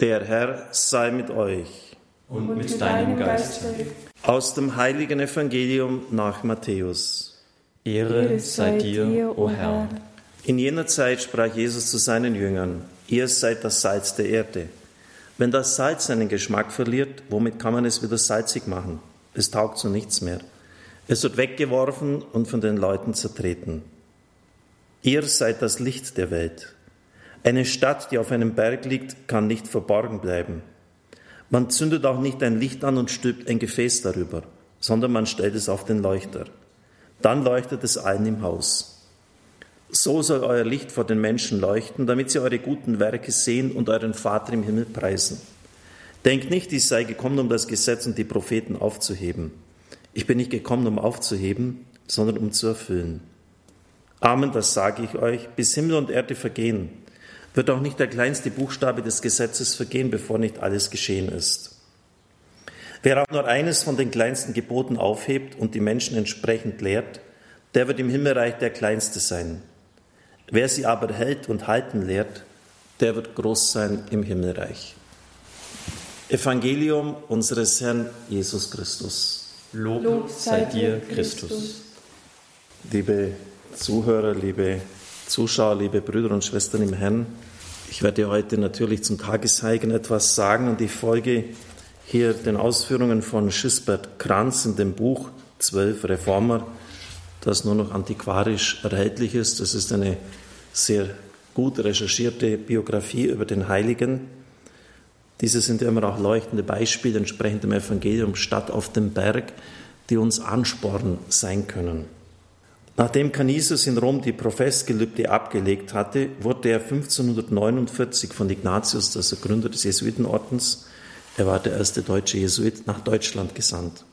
Der Herr sei mit euch. Und mit deinem Geiste. Aus dem heiligen Evangelium nach Matthäus. Ehre sei dir, o Herr. In jener Zeit sprach Jesus zu seinen Jüngern, ihr seid das Salz der Erde. Wenn das Salz seinen Geschmack verliert, womit kann man es wieder salzig machen? Es taugt zu nichts mehr. Es wird weggeworfen und von den Leuten zertreten. Ihr seid das Licht der Welt. Eine Stadt, die auf einem Berg liegt, kann nicht verborgen bleiben. Man zündet auch nicht ein Licht an und stülpt ein Gefäß darüber, sondern man stellt es auf den Leuchter. Dann leuchtet es allen im Haus. So soll euer Licht vor den Menschen leuchten, damit sie eure guten Werke sehen und euren Vater im Himmel preisen. Denkt nicht, ich sei gekommen, um das Gesetz und die Propheten aufzuheben. Ich bin nicht gekommen, um aufzuheben, sondern um zu erfüllen. Amen, das sage ich euch, bis Himmel und Erde vergehen, wird auch nicht der kleinste Buchstabe des Gesetzes vergehen, bevor nicht alles geschehen ist. Wer auch nur eines von den kleinsten Geboten aufhebt und die Menschen entsprechend lehrt, der wird im Himmelreich der Kleinste sein. Wer sie aber hält und halten lehrt, der wird groß sein im Himmelreich. Evangelium unseres Herrn Jesus Christus. Lob, Lob sei dir, Christus. Liebe Zuhörer, liebe Zuschauer, liebe Brüder und Schwestern im Herrn, ich werde heute natürlich zum Tagesheigen etwas sagen und ich folge hier den Ausführungen von Schisbert Kranz in dem Buch Zwölf Reformer, das nur noch antiquarisch erhältlich ist. Das ist eine sehr gut recherchierte Biografie über den Heiligen. Diese sind immer auch leuchtende Beispiele entsprechend dem Evangelium Stadt auf dem Berg, die uns Ansporn sein können. Nachdem Canisius in Rom die Professgelübde abgelegt hatte, wurde er 1549 von Ignatius, das der Gründer des Jesuitenordens, er war der erste deutsche Jesuit, nach Deutschland gesandt.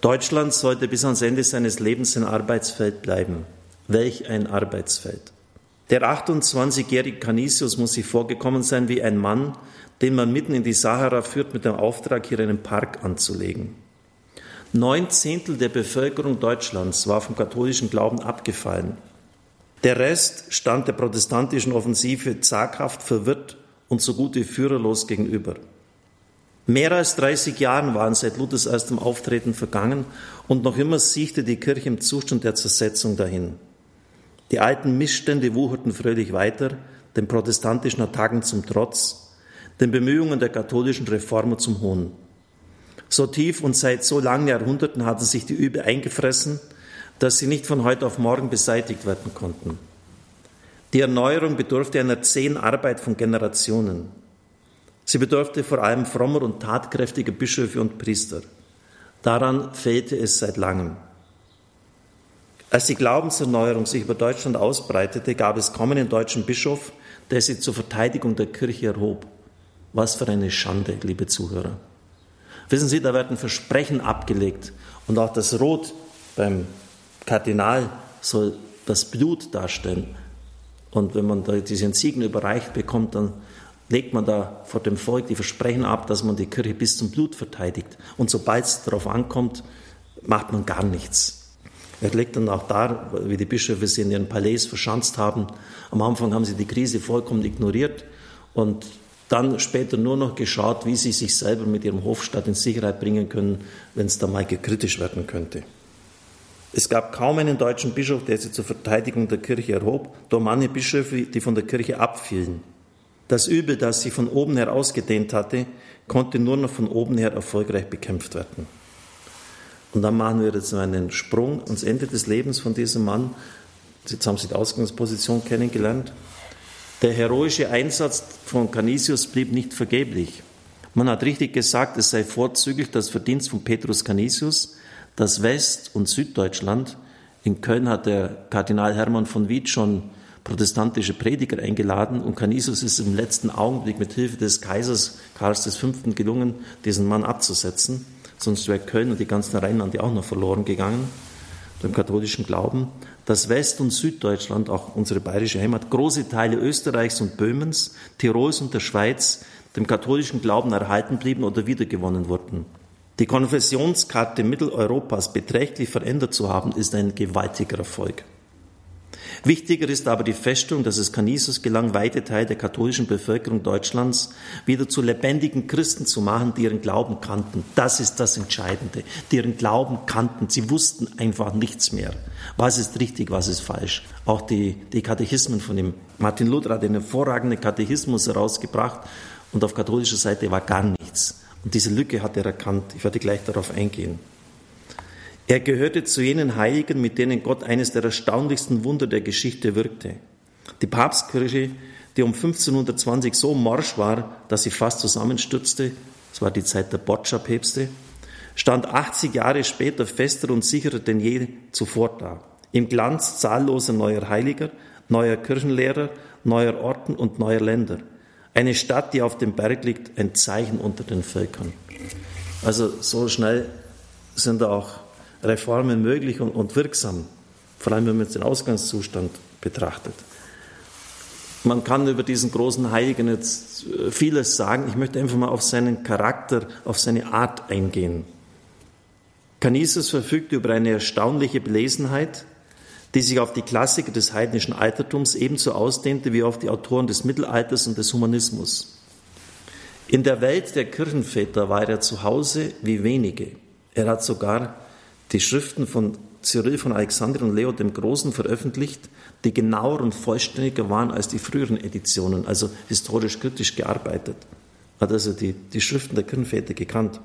Deutschland sollte bis ans Ende seines Lebens ein Arbeitsfeld bleiben. Welch ein Arbeitsfeld. Der 28-jährige Canisius muss sich vorgekommen sein wie ein Mann, den man mitten in die Sahara führt mit dem Auftrag, hier einen Park anzulegen. Neun Zehntel der Bevölkerung Deutschlands war vom katholischen Glauben abgefallen. Der Rest stand der protestantischen Offensive zaghaft verwirrt und so gut wie führerlos gegenüber. Mehr als 30 Jahre waren seit Luthers erstem Auftreten vergangen und noch immer siechte die Kirche im Zustand der Zersetzung dahin. Die alten Missstände wucherten fröhlich weiter, den protestantischen Attacken zum Trotz, den Bemühungen der katholischen Reformer zum Hohn. So tief und seit so langen Jahrhunderten hatten sich die Übel eingefressen, dass sie nicht von heute auf morgen beseitigt werden konnten. Die Erneuerung bedurfte einer zehn Arbeit von Generationen. Sie bedurfte vor allem frommer und tatkräftiger Bischöfe und Priester. Daran fehlte es seit langem. Als die Glaubenserneuerung sich über Deutschland ausbreitete, gab es kaum einen deutschen Bischof, der sie zur Verteidigung der Kirche erhob. Was für eine Schande, liebe Zuhörer. Wissen Sie, da werden Versprechen abgelegt und auch das Rot beim Kardinal soll das Blut darstellen. Und wenn man da diesen Siegel überreicht bekommt, dann legt man da vor dem Volk die Versprechen ab, dass man die Kirche bis zum Blut verteidigt. Und sobald es darauf ankommt, macht man gar nichts. Er legt dann auch dar, wie die Bischöfe sie in ihren Palais verschanzt haben. Am Anfang haben sie die Krise vollkommen ignoriert und dann später nur noch geschaut, wie sie sich selber mit ihrem Hofstaat in Sicherheit bringen können, wenn es da mal kritisch werden könnte. Es gab kaum einen deutschen Bischof, der sich zur Verteidigung der Kirche erhob, doch manche Bischöfe, die von der Kirche abfielen. Das Übel, das sich von oben her ausgedehnt hatte, konnte nur noch von oben her erfolgreich bekämpft werden. Und dann machen wir jetzt einen Sprung ans Ende des Lebens von diesem Mann. Jetzt haben Sie die Ausgangsposition kennengelernt. Der heroische Einsatz von Canisius blieb nicht vergeblich. Man hat richtig gesagt, es sei vorzüglich das Verdienst von Petrus Canisius, dass West- und Süddeutschland, in Köln hat der Kardinal Hermann von Wied schon protestantische Prediger eingeladen und Canisius ist im letzten Augenblick mit Hilfe des Kaisers Karls V. gelungen, diesen Mann abzusetzen. Sonst wäre Köln und die ganzen Rheinlande auch noch verloren gegangen, dem katholischen Glauben dass West- und Süddeutschland, auch unsere bayerische Heimat, große Teile Österreichs und Böhmens, Tirols und der Schweiz dem katholischen Glauben erhalten blieben oder wiedergewonnen wurden. Die Konfessionskarte Mitteleuropas beträchtlich verändert zu haben, ist ein gewaltiger Erfolg. Wichtiger ist aber die Feststellung, dass es Canisius gelang, weite Teile der katholischen Bevölkerung Deutschlands wieder zu lebendigen Christen zu machen, die ihren Glauben kannten. Das ist das Entscheidende. Die ihren Glauben kannten. Sie wussten einfach nichts mehr. Was ist richtig, was ist falsch. Auch die, die Katechismen von dem Martin Luther hat einen hervorragenden Katechismus herausgebracht und auf katholischer Seite war gar nichts. Und diese Lücke hat er erkannt. Ich werde gleich darauf eingehen. Er gehörte zu jenen Heiligen, mit denen Gott eines der erstaunlichsten Wunder der Geschichte wirkte. Die Papstkirche, die um 1520 so morsch war, dass sie fast zusammenstürzte, es war die Zeit der Boccia-Päpste, stand 80 Jahre später fester und sicherer denn je zuvor da. Im Glanz zahlloser neuer Heiliger, neuer Kirchenlehrer, neuer Orten und neuer Länder. Eine Stadt, die auf dem Berg liegt, ein Zeichen unter den Völkern. Also so schnell sind da auch Reformen möglich und, und wirksam, vor allem wenn man jetzt den Ausgangszustand betrachtet. Man kann über diesen großen Heiligen jetzt äh, vieles sagen. Ich möchte einfach mal auf seinen Charakter, auf seine Art eingehen. Canisius verfügte über eine erstaunliche Belesenheit, die sich auf die Klassiker des heidnischen Altertums ebenso ausdehnte wie auf die Autoren des Mittelalters und des Humanismus. In der Welt der Kirchenväter war er zu Hause wie wenige. Er hat sogar die Schriften von Cyril von Alexandrien und Leo dem Großen veröffentlicht, die genauer und vollständiger waren als die früheren Editionen, also historisch kritisch gearbeitet. Hat also die, die Schriften der Kirchenväter gekannt.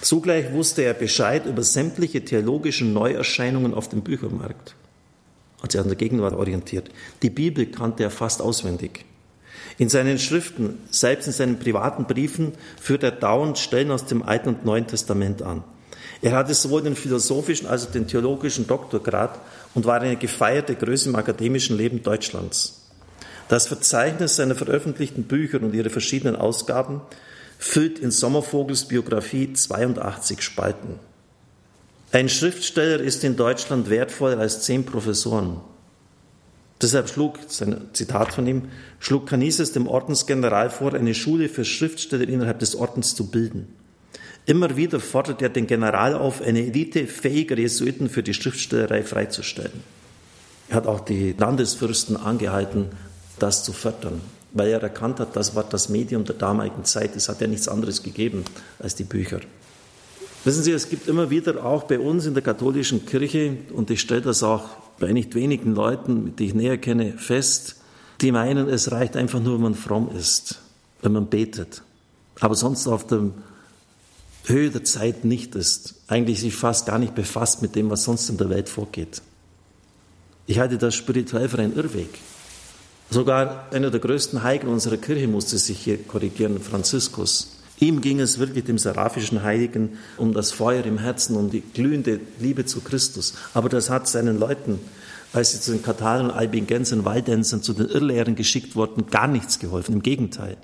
Zugleich wusste er Bescheid über sämtliche theologischen Neuerscheinungen auf dem Büchermarkt. Hat sich an der Gegenwart orientiert. Die Bibel kannte er fast auswendig. In seinen Schriften, selbst in seinen privaten Briefen, führt er dauernd Stellen aus dem Alten und Neuen Testament an. Er hatte sowohl den philosophischen als auch den theologischen Doktorgrad und war eine gefeierte Größe im akademischen Leben Deutschlands. Das Verzeichnis seiner veröffentlichten Bücher und ihre verschiedenen Ausgaben füllt in Sommervogels Biografie 82 Spalten. Ein Schriftsteller ist in Deutschland wertvoller als zehn Professoren. Deshalb schlug, sein Zitat von ihm, schlug Canisius dem Ordensgeneral vor, eine Schule für Schriftsteller innerhalb des Ordens zu bilden. Immer wieder fordert er den General auf, eine Elite fähiger Jesuiten für die Schriftstellerei freizustellen. Er hat auch die Landesfürsten angehalten, das zu fördern, weil er erkannt hat, das war das Medium der damaligen Zeit. Es hat ja nichts anderes gegeben als die Bücher. Wissen Sie, es gibt immer wieder auch bei uns in der katholischen Kirche, und ich stelle das auch bei nicht wenigen Leuten, die ich näher kenne, fest, die meinen, es reicht einfach nur, wenn man fromm ist, wenn man betet. Aber sonst auf dem Höhe der Zeit nicht ist, eigentlich sich fast gar nicht befasst mit dem, was sonst in der Welt vorgeht. Ich halte das spirituell für einen Irrweg. Sogar einer der größten Heiligen unserer Kirche musste sich hier korrigieren, Franziskus. Ihm ging es wirklich, dem seraphischen Heiligen, um das Feuer im Herzen, um die glühende Liebe zu Christus. Aber das hat seinen Leuten, als sie zu den Katalern, Albingensern, Waldensern, zu den Irrlehrern geschickt wurden, gar nichts geholfen. Im Gegenteil.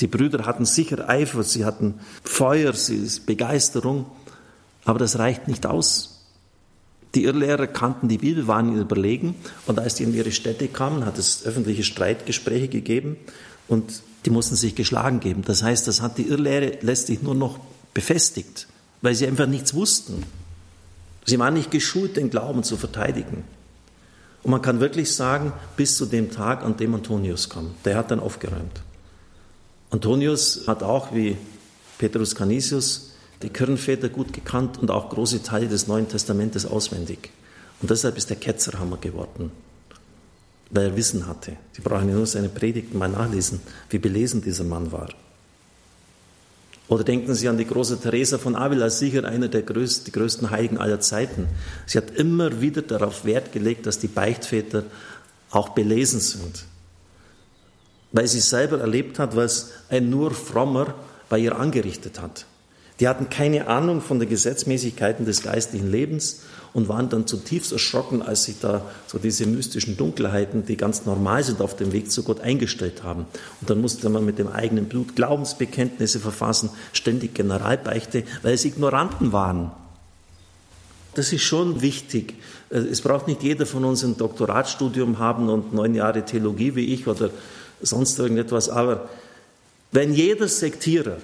Die Brüder hatten sicher Eifer, sie hatten Feuer, sie Begeisterung, aber das reicht nicht aus. Die Irrlehrer kannten die Bibel, waren ihnen überlegen und als die in ihre Städte kamen, hat es öffentliche Streitgespräche gegeben und die mussten sich geschlagen geben. Das heißt, das hat die Irrlehre letztlich nur noch befestigt, weil sie einfach nichts wussten. Sie waren nicht geschult, den Glauben zu verteidigen. Und man kann wirklich sagen, bis zu dem Tag, an dem Antonius kam, der hat dann aufgeräumt. Antonius hat auch wie Petrus Canisius die Kirchenväter gut gekannt und auch große Teile des Neuen Testamentes auswendig. Und deshalb ist er Ketzerhammer geworden, weil er Wissen hatte. Sie brauchen ja nur seine Predigten mal nachlesen, wie belesen dieser Mann war. Oder denken Sie an die große Teresa von Avila, sicher einer der größten, die größten Heiligen aller Zeiten. Sie hat immer wieder darauf Wert gelegt, dass die Beichtväter auch belesen sind weil sie selber erlebt hat, was ein nur frommer bei ihr angerichtet hat. Die hatten keine Ahnung von den Gesetzmäßigkeiten des geistlichen Lebens und waren dann zutiefst erschrocken, als sich da so diese mystischen Dunkelheiten, die ganz normal sind auf dem Weg zu Gott, eingestellt haben. Und dann musste man mit dem eigenen Blut Glaubensbekenntnisse verfassen, ständig Generalbeichte, weil es Ignoranten waren. Das ist schon wichtig. Es braucht nicht jeder von uns ein Doktoratstudium haben und neun Jahre Theologie wie ich oder sonst irgendetwas. Aber wenn jeder Sektierer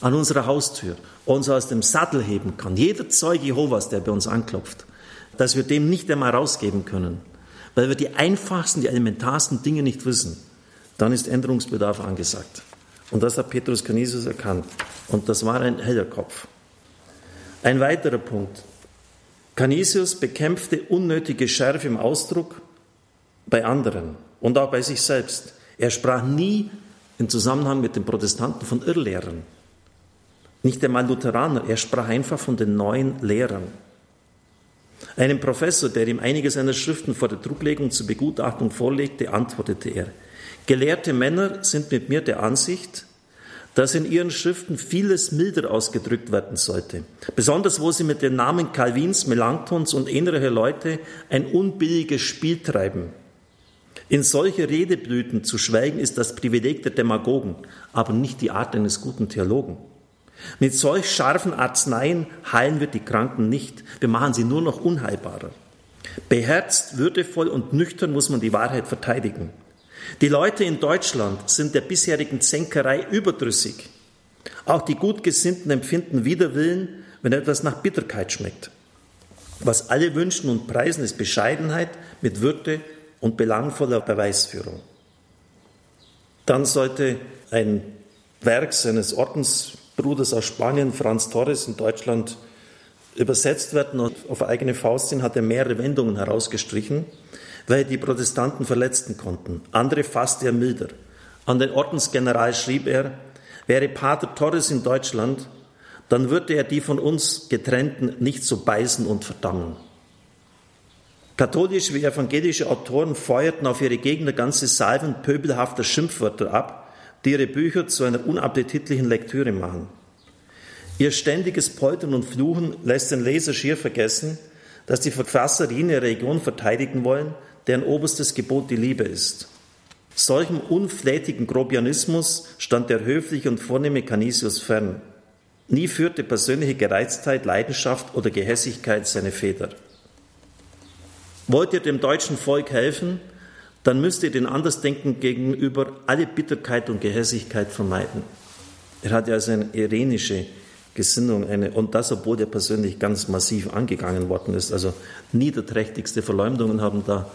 an unserer Haustür uns aus dem Sattel heben kann, jeder Zeuge Jehovas, der bei uns anklopft, dass wir dem nicht einmal rausgeben können, weil wir die einfachsten, die elementarsten Dinge nicht wissen, dann ist Änderungsbedarf angesagt. Und das hat Petrus Canisius erkannt. Und das war ein heller Kopf. Ein weiterer Punkt. Canisius bekämpfte unnötige Schärfe im Ausdruck bei anderen und auch bei sich selbst. Er sprach nie im Zusammenhang mit den Protestanten von Irrlehrern. Nicht einmal Lutheraner, er sprach einfach von den neuen Lehrern. Einem Professor, der ihm einige seiner Schriften vor der Drucklegung zur Begutachtung vorlegte, antwortete er, Gelehrte Männer sind mit mir der Ansicht, dass in ihren Schriften vieles milder ausgedrückt werden sollte. Besonders wo sie mit den Namen Calvins, Melanchthons und ähnlicher Leute ein unbilliges Spiel treiben. In solche Redeblüten zu schweigen ist das Privileg der Demagogen, aber nicht die Art eines guten Theologen. Mit solch scharfen Arzneien heilen wir die Kranken nicht, wir machen sie nur noch unheilbarer. Beherzt, würdevoll und nüchtern muss man die Wahrheit verteidigen. Die Leute in Deutschland sind der bisherigen Zänkerei überdrüssig. Auch die Gutgesinnten empfinden Widerwillen, wenn etwas nach Bitterkeit schmeckt. Was alle wünschen und preisen, ist Bescheidenheit mit Würde und belangvoller Beweisführung. Dann sollte ein Werk seines Ordensbruders aus Spanien, Franz Torres, in Deutschland übersetzt werden. Und auf eigene Faust hin hat er mehrere Wendungen herausgestrichen weil die Protestanten verletzen konnten. Andere fasste er milder. An den Ordensgeneral schrieb er, wäre Pater Torres in Deutschland, dann würde er die von uns getrennten nicht so beißen und verdammen. Katholische wie evangelische Autoren feuerten auf ihre Gegner ganze Salven pöbelhafter Schimpfwörter ab, die ihre Bücher zu einer unappetitlichen Lektüre machen. Ihr ständiges Poltern und Fluchen lässt den Leser schier vergessen, dass die Verfasser jene Region verteidigen wollen, deren oberstes Gebot die Liebe ist. Solchem unflätigen Grobianismus stand der höfliche und vornehme Canisius fern. Nie führte persönliche Gereiztheit, Leidenschaft oder Gehässigkeit seine Feder. Wollt ihr dem deutschen Volk helfen, dann müsst ihr den Andersdenken gegenüber alle Bitterkeit und Gehässigkeit vermeiden. Er hatte also eine irenische Gesinnung, eine, und das, obwohl er persönlich ganz massiv angegangen worden ist. Also niederträchtigste Verleumdungen haben da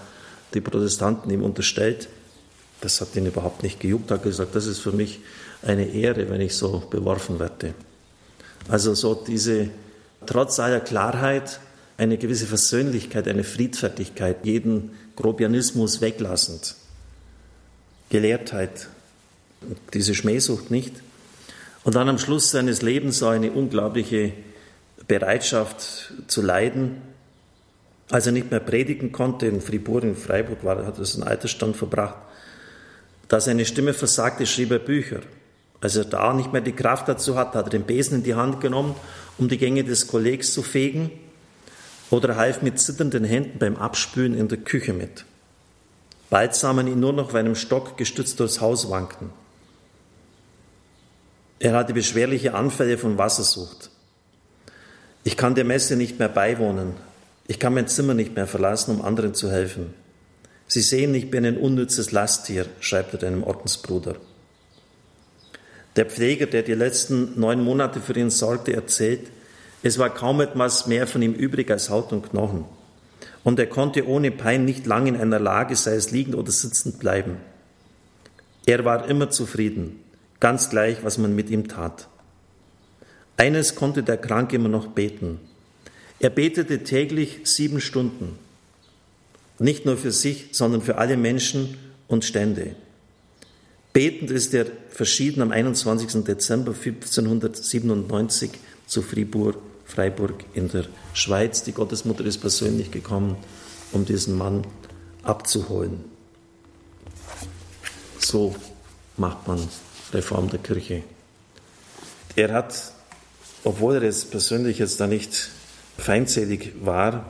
die Protestanten ihm unterstellt. Das hat ihn überhaupt nicht gejuckt. Er hat gesagt, das ist für mich eine Ehre, wenn ich so beworfen werde. Also so diese, trotz aller Klarheit, eine gewisse Versöhnlichkeit, eine Friedfertigkeit, jeden Grobianismus weglassend. Gelehrtheit, diese Schmähsucht nicht. Und dann am Schluss seines Lebens so eine unglaubliche Bereitschaft zu leiden, als er nicht mehr predigen konnte, in Fribourg, in Freiburg war, hat er einen Altersstand verbracht, da seine Stimme versagte, schrieb er Bücher. Als er da nicht mehr die Kraft dazu hatte, hat er den Besen in die Hand genommen, um die Gänge des Kollegs zu fegen, oder half mit zitternden Händen beim Abspülen in der Küche mit. Bald sah man ihn nur noch auf einem Stock gestützt durchs Haus wanken. Er hatte beschwerliche Anfälle von Wassersucht. Ich kann der Messe nicht mehr beiwohnen, ich kann mein Zimmer nicht mehr verlassen, um anderen zu helfen. Sie sehen, ich bin ein unnützes Lasttier, schreibt er deinem Ordensbruder. Der Pfleger, der die letzten neun Monate für ihn sorgte, erzählt, es war kaum etwas mehr von ihm übrig als Haut und Knochen. Und er konnte ohne Pein nicht lang in einer Lage, sei es liegend oder sitzend, bleiben. Er war immer zufrieden, ganz gleich, was man mit ihm tat. Eines konnte der Kranke immer noch beten. Er betete täglich sieben Stunden, nicht nur für sich, sondern für alle Menschen und Stände. Betend ist er verschieden am 21. Dezember 1597 zu Fribourg, Freiburg in der Schweiz. Die Gottesmutter ist persönlich gekommen, um diesen Mann abzuholen. So macht man Reform der Kirche. Er hat, obwohl er es persönlich jetzt da nicht feindselig war,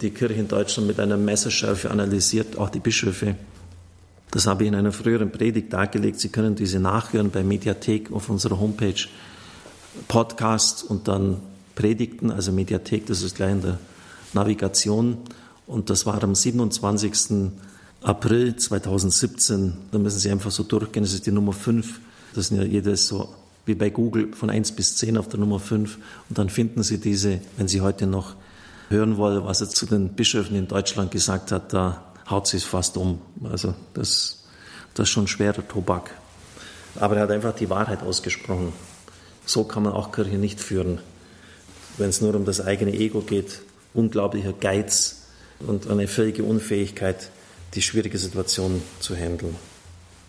die Kirche in Deutschland mit einer Messerschärfe analysiert, auch die Bischöfe. Das habe ich in einer früheren Predigt dargelegt. Sie können diese nachhören bei Mediathek auf unserer Homepage. Podcast und dann Predigten, also Mediathek, das ist gleich in der Navigation. Und das war am 27. April 2017. Da müssen Sie einfach so durchgehen. Das ist die Nummer 5. Das sind ja jedes so wie bei Google von 1 bis 10 auf der Nummer 5 und dann finden Sie diese, wenn Sie heute noch hören wollen, was er zu den Bischöfen in Deutschland gesagt hat, da haut sie es fast um. Also das, das ist schon schwerer Tobak. Aber er hat einfach die Wahrheit ausgesprochen. So kann man auch Kirche nicht führen. Wenn es nur um das eigene Ego geht, unglaublicher Geiz und eine völlige Unfähigkeit, die schwierige Situation zu handeln.